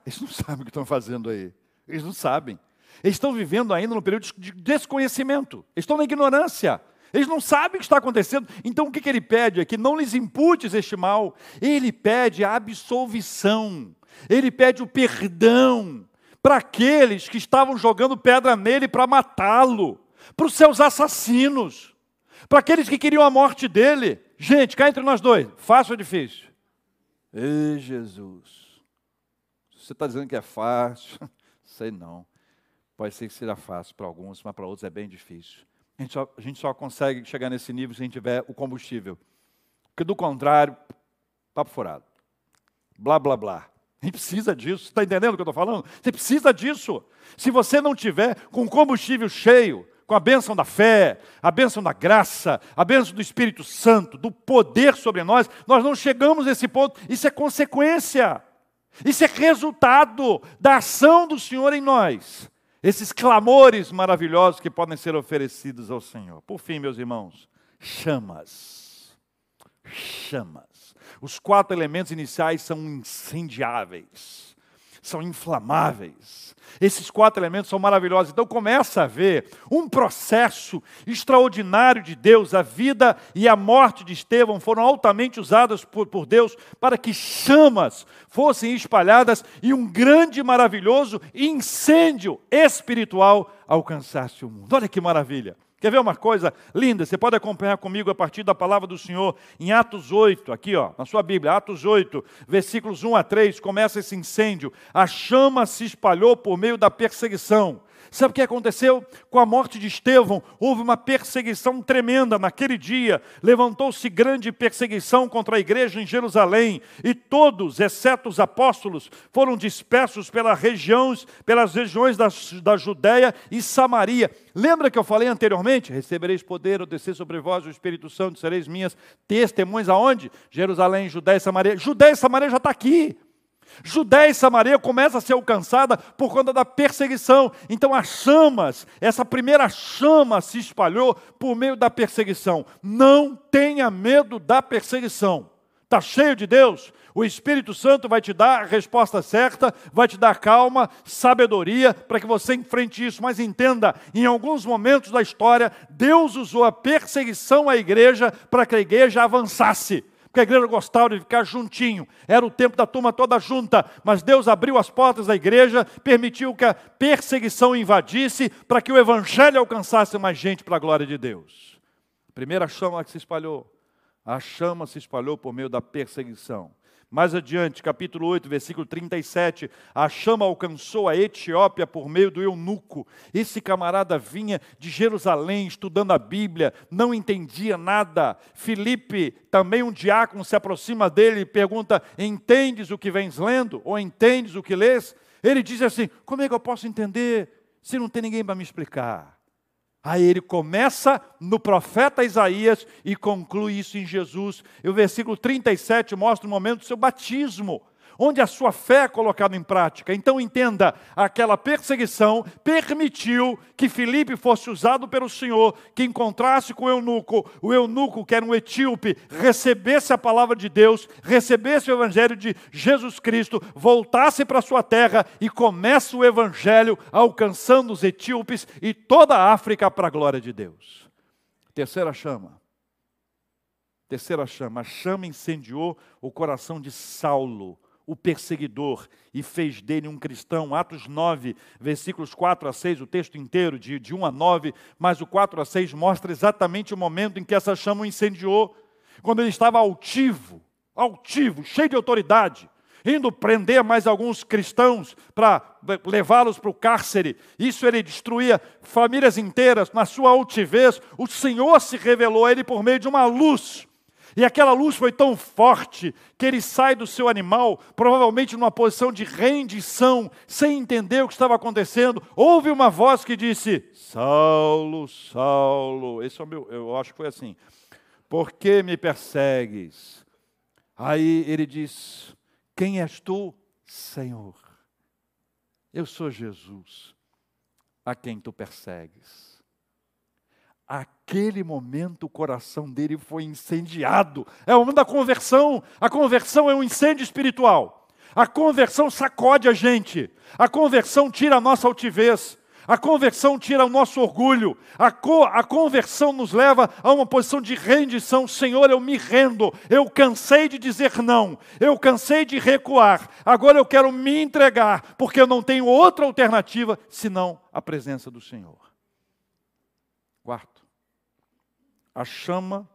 Eles não sabem o que estão fazendo aí. Eles não sabem. Eles estão vivendo ainda no período de desconhecimento. Eles estão na ignorância. Eles não sabem o que está acontecendo. Então o que, que ele pede aqui? Não lhes imputes este mal. Ele pede a absolvição. Ele pede o perdão para aqueles que estavam jogando pedra nele para matá-lo, para os seus assassinos, para aqueles que queriam a morte dele. Gente, cá entre nós dois, fácil ou difícil? Ei, Jesus. Você está dizendo que é fácil? Sei não. Pode ser que seja fácil para alguns, mas para outros é bem difícil. A gente, só, a gente só consegue chegar nesse nível se a gente tiver o combustível. Porque do contrário, papo furado. Blá, blá, blá. A gente precisa disso. Você está entendendo o que eu estou falando? Você precisa disso. Se você não tiver com combustível cheio, com a bênção da fé, a bênção da graça, a bênção do Espírito Santo, do poder sobre nós, nós não chegamos a esse ponto. Isso é consequência. Isso é resultado da ação do Senhor em nós esses clamores maravilhosos que podem ser oferecidos ao Senhor. Por fim, meus irmãos, chamas. Chamas. Os quatro elementos iniciais são incendiáveis, são inflamáveis. Esses quatro elementos são maravilhosos. Então começa a ver um processo extraordinário de Deus. A vida e a morte de Estevão foram altamente usadas por, por Deus para que chamas fossem espalhadas e um grande maravilhoso incêndio espiritual alcançasse o mundo. Olha que maravilha! Quer ver uma coisa linda? Você pode acompanhar comigo a partir da palavra do Senhor em Atos 8, aqui ó, na sua Bíblia, Atos 8, versículos 1 a 3, começa esse incêndio. A chama se espalhou por meio da perseguição. Sabe o que aconteceu? Com a morte de Estevão, houve uma perseguição tremenda naquele dia. Levantou-se grande perseguição contra a igreja em Jerusalém, e todos, exceto os apóstolos, foram dispersos pelas regiões, pelas regiões da, da Judéia e Samaria. Lembra que eu falei anteriormente? Recebereis poder, ou descer sobre vós o Espírito Santo, sereis minhas testemunhas aonde? Jerusalém, Judéia e Samaria. Judéia e Samaria já está aqui. Judéia e Samaria começa a ser alcançada por conta da perseguição. Então as chamas, essa primeira chama se espalhou por meio da perseguição. Não tenha medo da perseguição. Está cheio de Deus? O Espírito Santo vai te dar a resposta certa, vai te dar calma, sabedoria para que você enfrente isso. Mas entenda, em alguns momentos da história, Deus usou a perseguição à igreja para que a igreja avançasse porque a igreja gostava de ficar juntinho, era o tempo da turma toda junta, mas Deus abriu as portas da igreja, permitiu que a perseguição invadisse, para que o evangelho alcançasse mais gente para a glória de Deus. primeira chama que se espalhou, a chama se espalhou por meio da perseguição. Mais adiante, capítulo 8, versículo 37, a chama alcançou a Etiópia por meio do eunuco. Esse camarada vinha de Jerusalém estudando a Bíblia, não entendia nada. Filipe, também um diácono, se aproxima dele e pergunta: Entendes o que vens lendo? Ou entendes o que lês? Ele diz assim: Como é que eu posso entender se não tem ninguém para me explicar? Aí ele começa no profeta Isaías e conclui isso em Jesus. E o versículo 37 mostra o momento do seu batismo onde a sua fé é colocada em prática. Então entenda, aquela perseguição permitiu que Filipe fosse usado pelo Senhor, que encontrasse com o eunuco, o eunuco que era um etíope, recebesse a palavra de Deus, recebesse o evangelho de Jesus Cristo, voltasse para sua terra e comece o evangelho alcançando os etíopes e toda a África para a glória de Deus. Terceira chama. Terceira chama, a chama incendiou o coração de Saulo, o perseguidor e fez dele um cristão. Atos 9, versículos 4 a 6, o texto inteiro, de, de 1 a 9, mas o 4 a 6 mostra exatamente o momento em que essa chama o incendiou. Quando ele estava altivo, altivo, cheio de autoridade, indo prender mais alguns cristãos para levá-los para o cárcere. Isso ele destruía famílias inteiras na sua altivez. O Senhor se revelou a ele por meio de uma luz e aquela luz foi tão forte que ele sai do seu animal, provavelmente numa posição de rendição, sem entender o que estava acontecendo. Houve uma voz que disse: Saulo, Saulo. Esse é o meu, eu acho que foi assim. Por que me persegues? Aí ele diz: Quem és tu, Senhor? Eu sou Jesus, a quem tu persegues. Aquele momento o coração dele foi incendiado. É o momento da conversão. A conversão é um incêndio espiritual. A conversão sacode a gente. A conversão tira a nossa altivez. A conversão tira o nosso orgulho. A, co a conversão nos leva a uma posição de rendição. Senhor, eu me rendo. Eu cansei de dizer não. Eu cansei de recuar. Agora eu quero me entregar, porque eu não tenho outra alternativa senão a presença do Senhor. Quarto a chama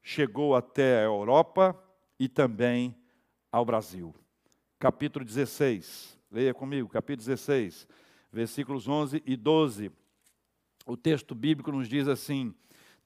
chegou até a Europa e também ao Brasil. Capítulo 16, leia comigo, capítulo 16, versículos 11 e 12. O texto bíblico nos diz assim: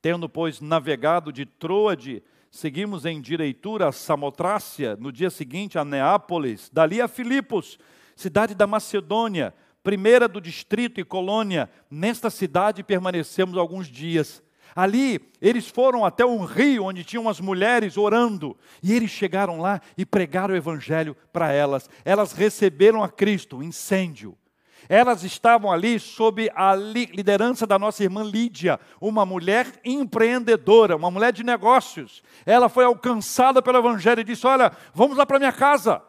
Tendo, pois, navegado de Troade, seguimos em direitura a Samotrácia, no dia seguinte a Neápolis, dali a Filipos, cidade da Macedônia, primeira do distrito e colônia. Nesta cidade permanecemos alguns dias Ali, eles foram até um rio onde tinham as mulheres orando, e eles chegaram lá e pregaram o evangelho para elas. Elas receberam a Cristo, incêndio. Elas estavam ali sob a liderança da nossa irmã Lídia, uma mulher empreendedora, uma mulher de negócios. Ela foi alcançada pelo evangelho e disse: "Olha, vamos lá para minha casa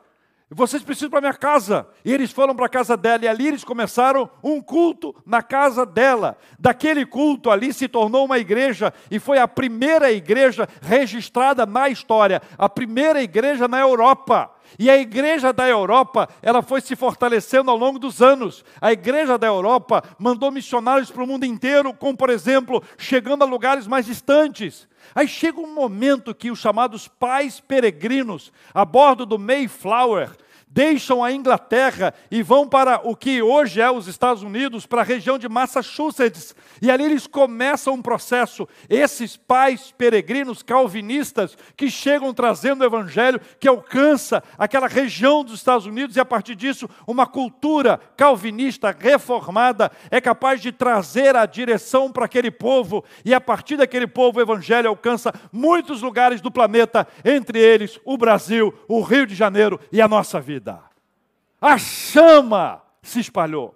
vocês precisam para minha casa. E eles foram para a casa dela, e ali eles começaram um culto na casa dela. Daquele culto ali se tornou uma igreja, e foi a primeira igreja registrada na história, a primeira igreja na Europa. E a igreja da Europa, ela foi se fortalecendo ao longo dos anos. A igreja da Europa mandou missionários para o mundo inteiro, como por exemplo, chegando a lugares mais distantes. Aí chega um momento que os chamados pais peregrinos, a bordo do Mayflower, deixam a Inglaterra e vão para o que hoje é os Estados Unidos, para a região de Massachusetts. E ali eles começam um processo. Esses pais peregrinos calvinistas que chegam trazendo o evangelho que alcança aquela região dos Estados Unidos e a partir disso uma cultura calvinista reformada é capaz de trazer a direção para aquele povo e a partir daquele povo o evangelho alcança muitos lugares do planeta, entre eles o Brasil, o Rio de Janeiro e a nossa vida. A chama se espalhou.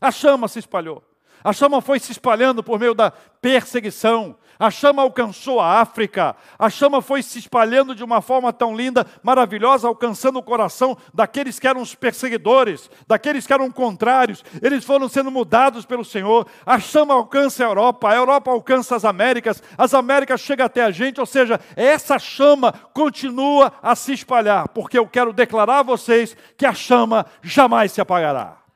A chama se espalhou. A chama foi se espalhando por meio da perseguição, a chama alcançou a África, a chama foi se espalhando de uma forma tão linda, maravilhosa, alcançando o coração daqueles que eram os perseguidores, daqueles que eram contrários, eles foram sendo mudados pelo Senhor. A chama alcança a Europa, a Europa alcança as Américas, as Américas chegam até a gente, ou seja, essa chama continua a se espalhar, porque eu quero declarar a vocês que a chama jamais se apagará.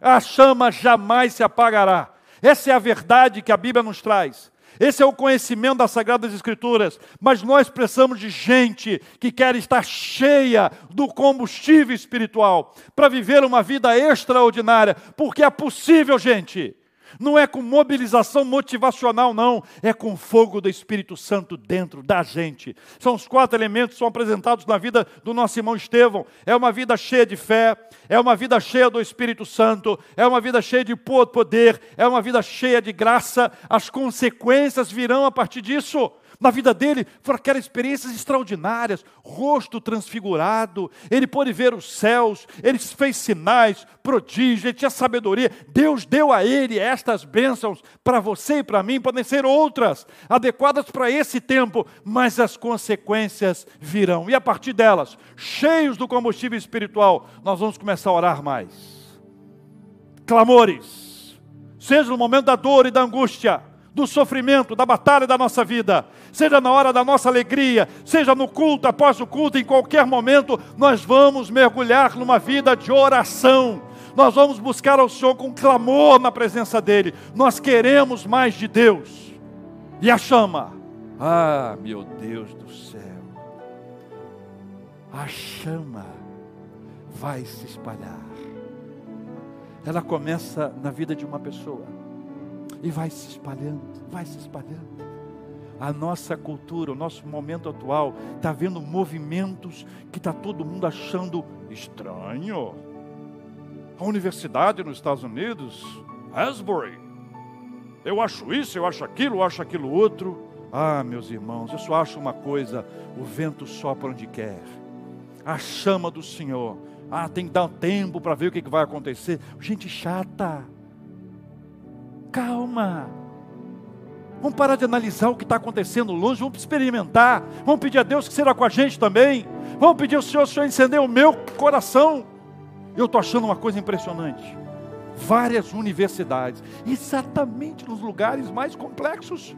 A chama jamais se apagará. Essa é a verdade que a Bíblia nos traz. Esse é o conhecimento das Sagradas Escrituras. Mas nós precisamos de gente que quer estar cheia do combustível espiritual para viver uma vida extraordinária, porque é possível, gente. Não é com mobilização motivacional, não. É com fogo do Espírito Santo dentro da gente. São os quatro elementos que são apresentados na vida do nosso irmão Estevão. É uma vida cheia de fé, é uma vida cheia do Espírito Santo, é uma vida cheia de poder, é uma vida cheia de graça. As consequências virão a partir disso. Na vida dele foram aquelas experiências extraordinárias, rosto transfigurado, ele pôde ver os céus, ele fez sinais, prodígios, ele tinha sabedoria. Deus deu a ele estas bênçãos para você e para mim, podem ser outras, adequadas para esse tempo, mas as consequências virão. E a partir delas, cheios do combustível espiritual, nós vamos começar a orar mais. Clamores, seja no momento da dor e da angústia, do sofrimento, da batalha da nossa vida, seja na hora da nossa alegria, seja no culto, após o culto, em qualquer momento, nós vamos mergulhar numa vida de oração. Nós vamos buscar ao Senhor com clamor na presença dEle. Nós queremos mais de Deus. E a chama, ah, meu Deus do céu, a chama vai se espalhar. Ela começa na vida de uma pessoa e vai se espalhando, vai se espalhando. A nossa cultura, o nosso momento atual, está vendo movimentos que está todo mundo achando estranho. A universidade nos Estados Unidos, Asbury, eu acho isso, eu acho aquilo, eu acho aquilo outro. Ah, meus irmãos, eu só acho uma coisa: o vento sopra onde quer, a chama do Senhor. Ah, tem que dar um tempo para ver o que vai acontecer. Gente chata calma. Vamos parar de analisar o que está acontecendo longe, vamos experimentar. Vamos pedir a Deus que será com a gente também. Vamos pedir ao Senhor, o Senhor incender o meu coração. Eu estou achando uma coisa impressionante. Várias universidades, exatamente nos lugares mais complexos.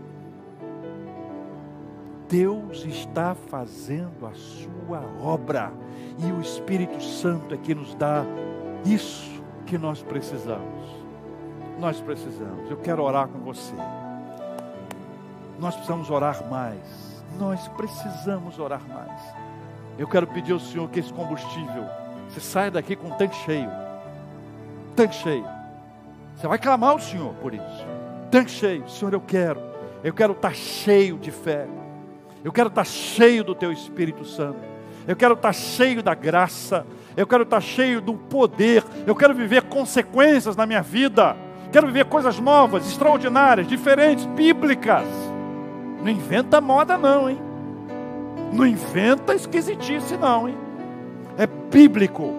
Deus está fazendo a sua obra e o Espírito Santo é que nos dá isso que nós precisamos nós precisamos. Eu quero orar com você. Nós precisamos orar mais. Nós precisamos orar mais. Eu quero pedir ao Senhor que esse combustível, você saia daqui com um tanque cheio. Tanque cheio. Você vai clamar ao Senhor por isso. Tanque cheio. Senhor, eu quero. Eu quero estar cheio de fé. Eu quero estar cheio do Teu Espírito Santo. Eu quero estar cheio da graça. Eu quero estar cheio do poder. Eu quero viver consequências na minha vida. Quero viver coisas novas, extraordinárias, diferentes, bíblicas. Não inventa moda, não, hein? Não inventa esquisitice, não, hein? É bíblico.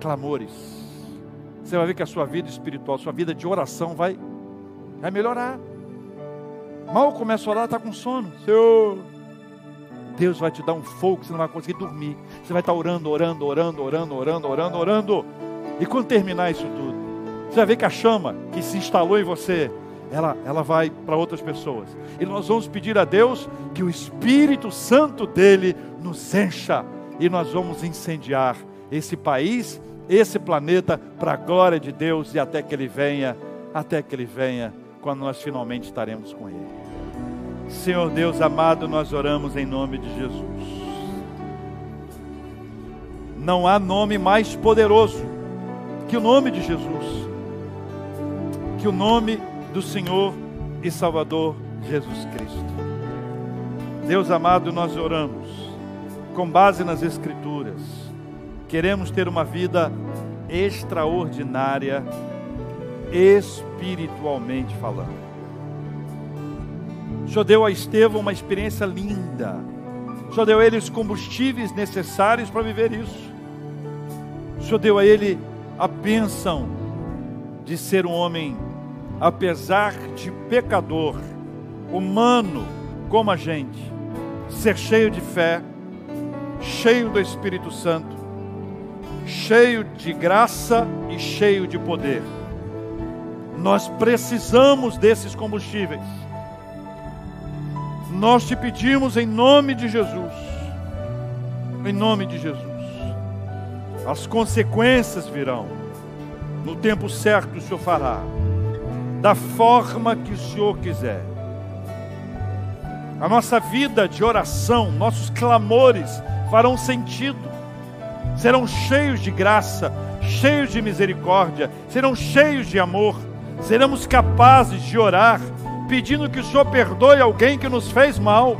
Clamores. Você vai ver que a sua vida espiritual, sua vida de oração vai, vai melhorar. Mal começa a orar, está com sono. Senhor, Deus vai te dar um fogo que você não vai conseguir dormir. Você vai estar orando, orando, orando, orando, orando, orando, orando. E quando terminar isso tudo, você vai ver que a chama que se instalou em você, ela, ela vai para outras pessoas. E nós vamos pedir a Deus que o Espírito Santo dele nos encha. E nós vamos incendiar esse país, esse planeta, para a glória de Deus e até que ele venha, até que ele venha, quando nós finalmente estaremos com ele. Senhor Deus amado, nós oramos em nome de Jesus. Não há nome mais poderoso que o nome de Jesus, que o nome do Senhor e Salvador Jesus Cristo. Deus amado, nós oramos com base nas Escrituras. Queremos ter uma vida extraordinária, espiritualmente falando. O Senhor deu a Estevão uma experiência linda. O Senhor deu a ele os combustíveis necessários para viver isso. O Senhor deu a ele a bênção de ser um homem, apesar de pecador, humano como a gente, ser cheio de fé, cheio do Espírito Santo, cheio de graça e cheio de poder. Nós precisamos desses combustíveis. Nós te pedimos em nome de Jesus. Em nome de Jesus. As consequências virão. No tempo certo o Senhor fará. Da forma que o Senhor quiser. A nossa vida de oração, nossos clamores farão sentido. Serão cheios de graça, cheios de misericórdia, serão cheios de amor, seremos capazes de orar, pedindo que o Senhor perdoe alguém que nos fez mal,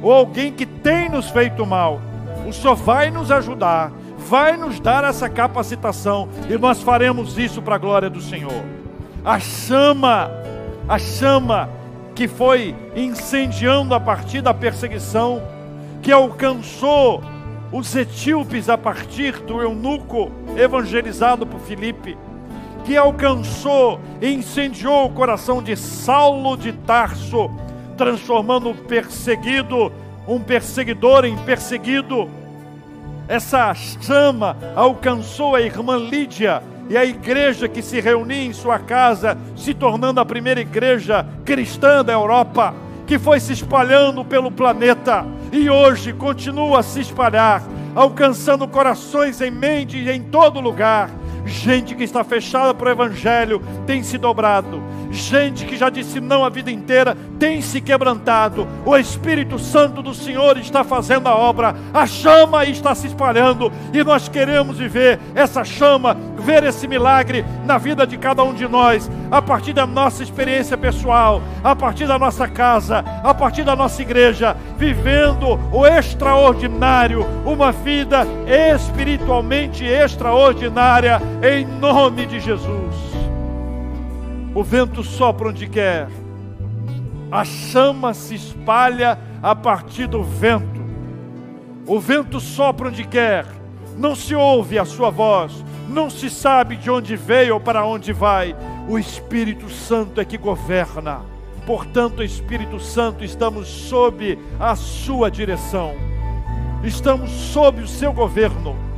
ou alguém que tem nos feito mal. O Senhor vai nos ajudar, vai nos dar essa capacitação, e nós faremos isso para a glória do Senhor. A chama, a chama que foi incendiando a partir da perseguição, que alcançou os etíopes a partir do eunuco evangelizado por Filipe, que alcançou e incendiou o coração de Saulo de Tarso, transformando o perseguido, um perseguidor em perseguido. Essa chama alcançou a irmã Lídia e a igreja que se reunia em sua casa, se tornando a primeira igreja cristã da Europa, que foi se espalhando pelo planeta e hoje continua a se espalhar, alcançando corações em mente e em todo lugar. Gente que está fechada para o Evangelho tem se dobrado. Gente que já disse não a vida inteira tem se quebrantado. O Espírito Santo do Senhor está fazendo a obra. A chama está se espalhando e nós queremos viver essa chama, ver esse milagre na vida de cada um de nós, a partir da nossa experiência pessoal, a partir da nossa casa, a partir da nossa igreja, vivendo o extraordinário, uma vida espiritualmente extraordinária em nome de Jesus. O vento sopra onde quer, a chama se espalha a partir do vento. O vento sopra onde quer, não se ouve a sua voz, não se sabe de onde veio ou para onde vai. O Espírito Santo é que governa. Portanto, Espírito Santo, estamos sob a sua direção, estamos sob o seu governo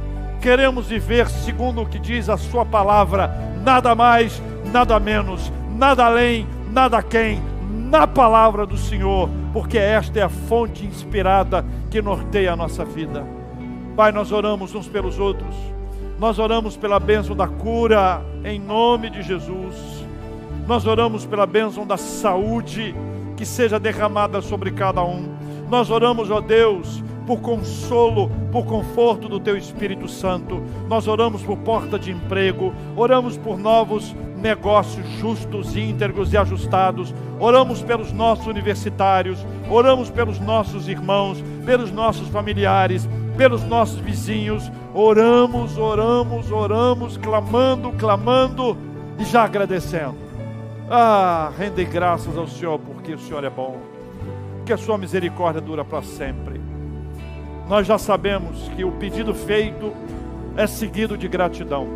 queremos viver segundo o que diz a Sua palavra, nada mais, nada menos, nada além, nada quem, na palavra do Senhor, porque esta é a fonte inspirada que norteia a nossa vida. Pai, nós oramos uns pelos outros, nós oramos pela bênção da cura, em nome de Jesus, nós oramos pela bênção da saúde, que seja derramada sobre cada um, nós oramos, ó Deus, por consolo, por conforto do Teu Espírito Santo. Nós oramos por porta de emprego, oramos por novos negócios justos, íntegros e ajustados. Oramos pelos nossos universitários, oramos pelos nossos irmãos, pelos nossos familiares, pelos nossos vizinhos. Oramos, oramos, oramos, clamando, clamando e já agradecendo. Ah, rendem graças ao Senhor, porque o Senhor é bom, que a sua misericórdia dura para sempre nós já sabemos que o pedido feito é seguido de gratidão.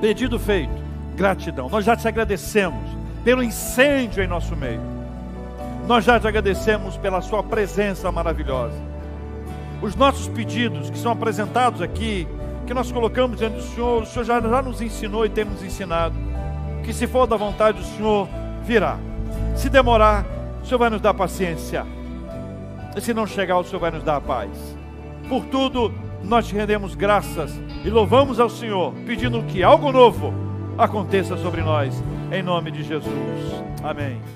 Pedido feito, gratidão. Nós já te agradecemos pelo incêndio em nosso meio. Nós já te agradecemos pela sua presença maravilhosa. Os nossos pedidos que são apresentados aqui, que nós colocamos diante do Senhor, o Senhor já, já nos ensinou e tem nos ensinado. Que se for da vontade do Senhor, virá. Se demorar, o Senhor vai nos dar paciência se não chegar, o Senhor vai nos dar a paz. Por tudo, nós te rendemos graças e louvamos ao Senhor, pedindo que algo novo aconteça sobre nós, em nome de Jesus. Amém.